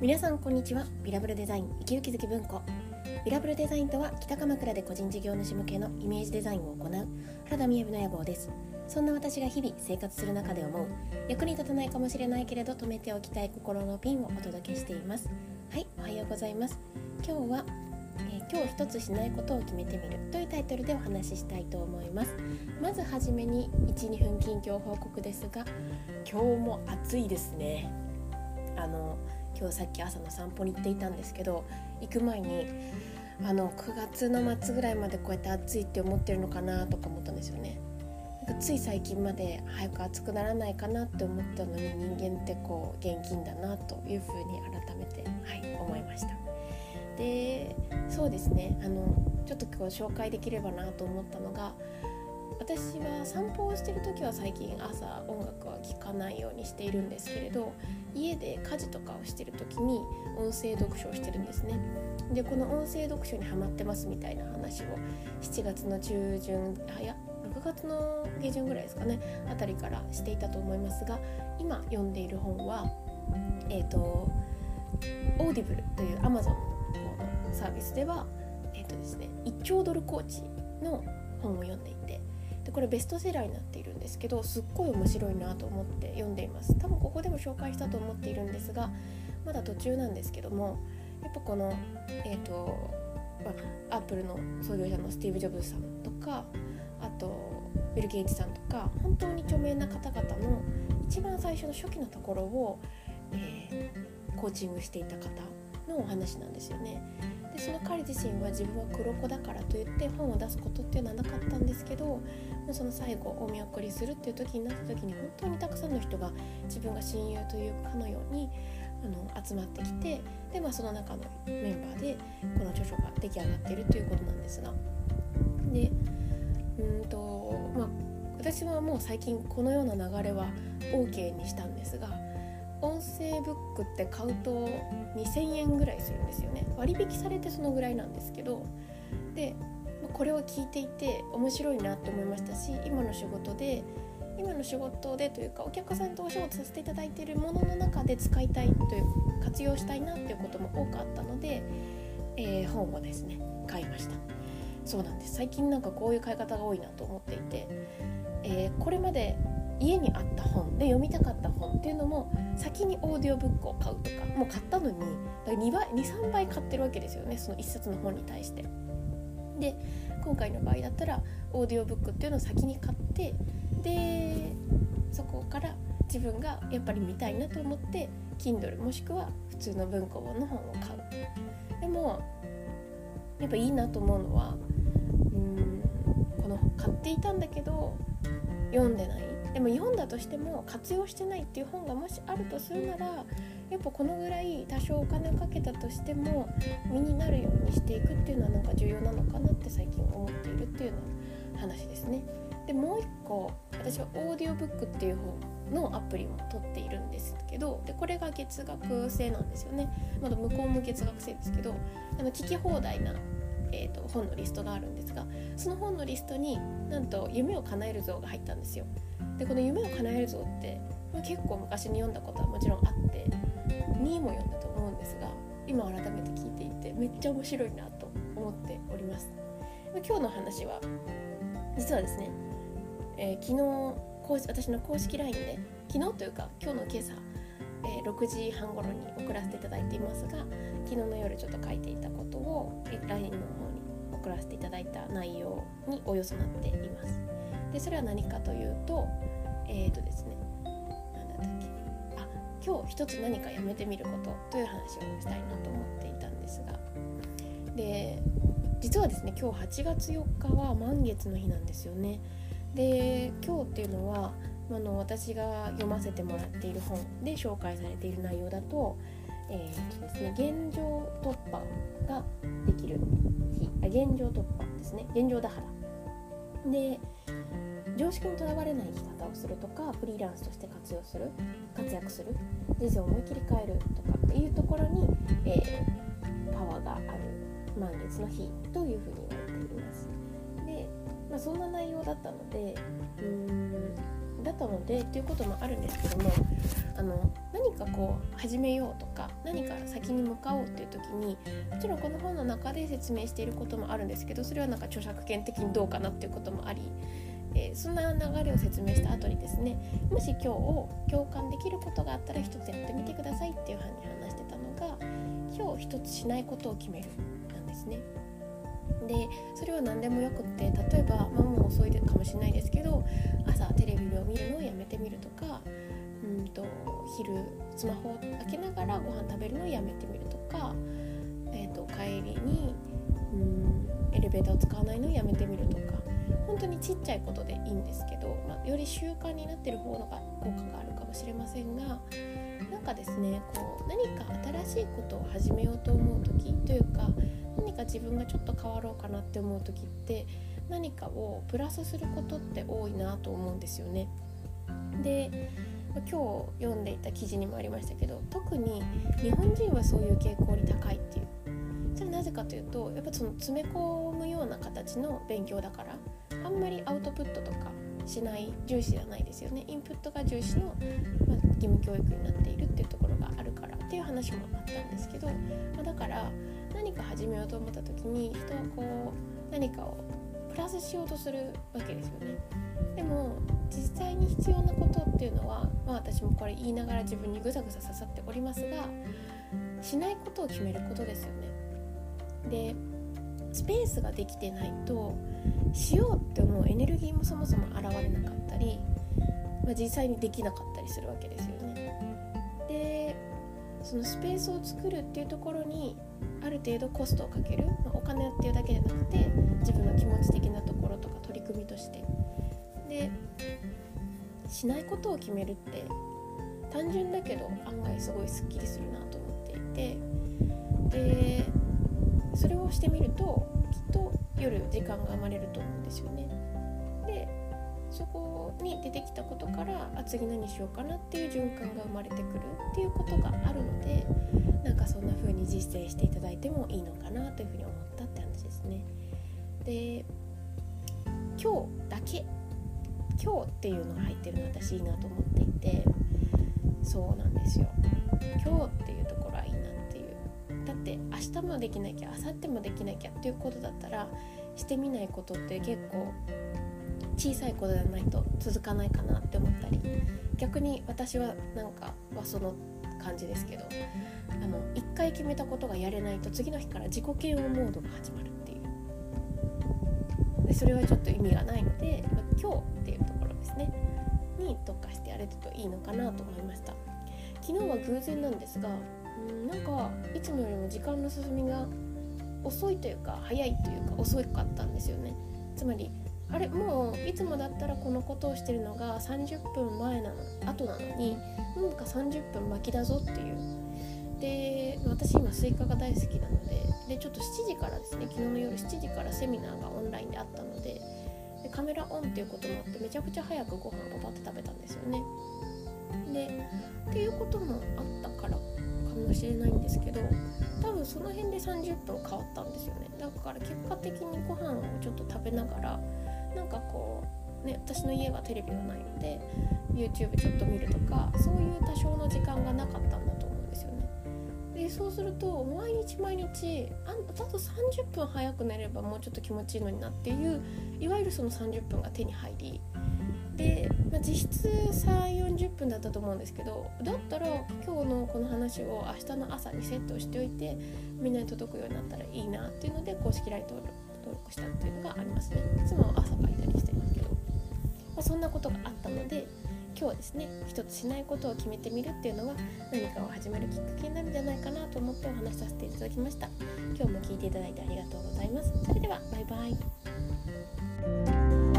皆さんこんにちは。ビラブルデザイン生きる気づき文庫。ビラブルデザインとは北鎌倉で個人事業主向けのイメージデザインを行う原田美恵の野望です。そんな私が日々生活する中で思う役に立たないかもしれないけれど止めておきたい心のピンをお届けしています。はいおはようございます。今日は、えー、今日一つしないことを決めてみるというタイトルでお話ししたいと思います。まずはじめに12分近況報告ですが今日も暑いですね。あの今日さっき朝の散歩に行っていたんですけど行く前にあの9月の末ぐらいまでこうやって暑いって思ってるのかなとか思ったんですよね。なんかつい最近まで早く暑くならないかなって思ったのに人間ってこう現金だなというふうに改めて、はい、思いました。でそうですね。あのちょっと今日紹介できればなと思ったのが私は散歩をしてる時は最近朝音楽は聴かないようにしているんですけれど家で家事とかをしてる時に音声読書をしてるんですね。でこの音声読書にハマってますみたいな話を7月の中旬あや6月の下旬ぐらいですかねあたりからしていたと思いますが今読んでいる本はえっ、ー、と Audible という Amazon のサービスではえっ、ー、とですね1兆ドルコーチの本を読んでいてでこれベストセラーになっているんですけどすっごい面白いなと思って読んでいます。多分ここでも紹介したと思っているんですがまだ途中なんですけどもやっぱこのえっ、ー、と、アップルの創業者のスティーブ・ジョブズさんとかあとビル・ゲイツさんとか本当に著名な方々の一番最初の初期のところを、えー、コーチングしていた方のお話なんですよね。でその彼自身は自分は黒子だからといって本を出すことっていうのはなかったんですけどもうその最後お見送りするっていう時になった時に本当にたくさんの人が自分が親友というかのようにあの集まってきてで、まあ、その中のメンバーでこの著書が出来上がっているということなんですがでうんとまあ私はもう最近このような流れは OK にしたんですが音声ブックって買うと2000円ぐらいするんですよね。割引されてそのぐらいなんですけど。でこれを聞いていて面白いなって思いましたし今の仕事で今の仕事でというかお客さんとお仕事させていただいているものの中で使いたいという活用したいなっていうことも多かったので、えー、本をですね買いました。そうなんです。最近なんかこういう買い方が多いなと思っていて、えー、これまで家にあった本で読みたかった本っていうのも先にオーディオブックを買うとかもう買ったのに23倍買ってるわけですよねその1冊の本に対して。で今回の場合だったらオーディオブックっていうのを先に買ってでそこから自分がやっぱり見たいなと思って Kindle もしくは普通の文庫本の本を買う。でもやっぱいいなと思うのはうんこの買っていたんだけど読んでないでも読んだとしても活用してないっていう本がもしあるとするならやっぱこのぐらい多少お金をかけたとしても身になるようにしていくっていうのはなんか重要なのかなって最近思っているっていうような話ですね。でもう一個私はオーディオブックっていう方のアプリも取っているんですけどでこれが月額制なんですよねまだ向こうも月額制ですけどあの聞き放題なえーと、本のリストがあるんですがその本のリストになんと「夢を叶える像」が入ったんですよ。でこの「夢を叶える像」って、まあ、結構昔に読んだことはもちろんあって2位も読んだと思うんですが今改めて聞いていてめっちゃ面白いなと思っております。今日の話は実はですね、えー、昨日私の公式 LINE で昨日というか今日の今朝えー、6時半頃に送らせていただいていますが昨日の夜ちょっと書いていたことを LINE の方に送らせていただいた内容におよそなっています。でそれは何かというとえっ、ー、とですね何だったっけあ今日一つ何かやめてみることという話をしたいなと思っていたんですがで実はですね今日8月4日は満月の日なんですよね。で今日っていうのはあの私が読ませてもらっている本で紹介されている内容だと,、えーとですね、現状突破ができる日。あ現状突破ですね。現状打破で常識にとらわれない生き方をするとかフリーランスとして活用する活躍する。人生を思い切り変えるとかっていうところに、えー、パワーがある満月の日というふうに言われています。で、まあ、そんな内容だったのでうんだったのでっていうこともあるんですけどもあの何かこう始めようとか何か先に向かおうっていう時にもちろんこの本の中で説明していることもあるんですけどそれはなんか著作権的にどうかなっていうこともありえー、そんな流れを説明した後にですねもし今日を共感できることがあったら一つやってみてくださいっていうふうに話してたのが今日一つしないことを決めるなんですね。でそれは何でもよくって例えば、まあ、もう遅いかもしれないですけど朝テレビを見るのをやめてみるとかうんと昼スマホを開けながらご飯食べるのをやめてみるとか、えーと、帰りにうんエレベーターを使わないのをやめてみるとか本当にちっちゃいことでいいんですけど、まあ、より習慣になってる方のが効果があるかもしれませんがなんかですねこう何か新しいことを始めようと思う時というか何か自分がちょっと変わろうかなって思う時って何かをプラスすることって多いなと思うんですよね。で今日読んでいた記事にもありましたけど特に日本人はそういう傾向に高いっていうそれなぜかというとやっぱその詰め込むような形の勉強だからあんまりアウトプットとかしない重視じゃないですよねインプットが重視の、まあ、義務教育になっているっていうところがあるからっていう話もあったんですけど、まあ、だから何か始めようと思った時に人はこう何かをプラスしようとするわけですよね。でも実際に必要なことっていうのは、まあ、私もこれ言いながら自分にぐさぐさ刺さっておりますがしないことを決めることですよね。でスペースができてないとしようって思うエネルギーもそもそも現れなかったり、まあ、実際にできなかったりするわけですよね。でそのスペースを作るっていうところにある程度コストをかける、まあ、お金っていうだけじゃなくて自分の気持ち的なところとか取り組みとしてでしないことを決めるって単純だけど案外すごいすっきりするなと思っていてでそれをしてみるときっと夜時間が生まれると思うんですよね。でそこに出てきたことからあ次何しようかなっていう循環が生まれてくるっていうことがあるのでなんかそんな風に実践していただいてもいいのかなというふうに思ったって話ですね。で今日だけ今日っていうのが入ってるの私いいなと思っていてそうなんですよ今日っていうって明日もできなきゃ明後日もできなきゃっていうことだったらしてみないことって結構小さいことじゃないと続かないかなって思ったり逆に私はなんかはその感じですけどあの1回決めたことがやれないと次の日から自己嫌悪モードが始まるっていう。でそれはちょっと意味がないので、まあ、今日っていうところですね。に特化してやれるといいのかなと思いました。昨日は偶然なんですがうんなんかいつもよりも時間の進みが遅いというか早いというか遅かったんですよね。つまりあれもういつもだったらこのことをしてるのが30分前なの後なのになんか30分巻きだぞっていう。で私今スイカが大好きなのででちょっと7時からですね昨日の夜7時からセミナーがオンラインであったのででカメラオンっていうこともあってめちゃくちゃ早くご飯をパって食べたんですよね。でっていうこともあったからもしれないんですけど多分その辺で30分変わったんですよね。だから結果的にご飯をちょっと食べながらなんかこうね私の家はテレビがないので YouTube ちょっと見るとかそういう多少の時間がなかったんだと思うんですよね。でそうすると毎日毎日ああと30分早く寝ればもうちょっと気持ちいいのになっていういわゆるその30分が手に入りで、まあ、実質3 4 0分だったと思うんですけどだったら今日のこの話を明日の朝にセットしておいてみんなに届くようになったらいいなっていうので公式 LINE 登録したっていうのがありますね。いつも朝書いたりしてますけど、まあ、そんなことがあったので今日はですね一つしないことを決めてみるっていうのは何かを始めるきっかけになるんじゃないかなと思ってお話しさせていただきました。今日も聞いていただいてありがとうございます。それではバイバイ。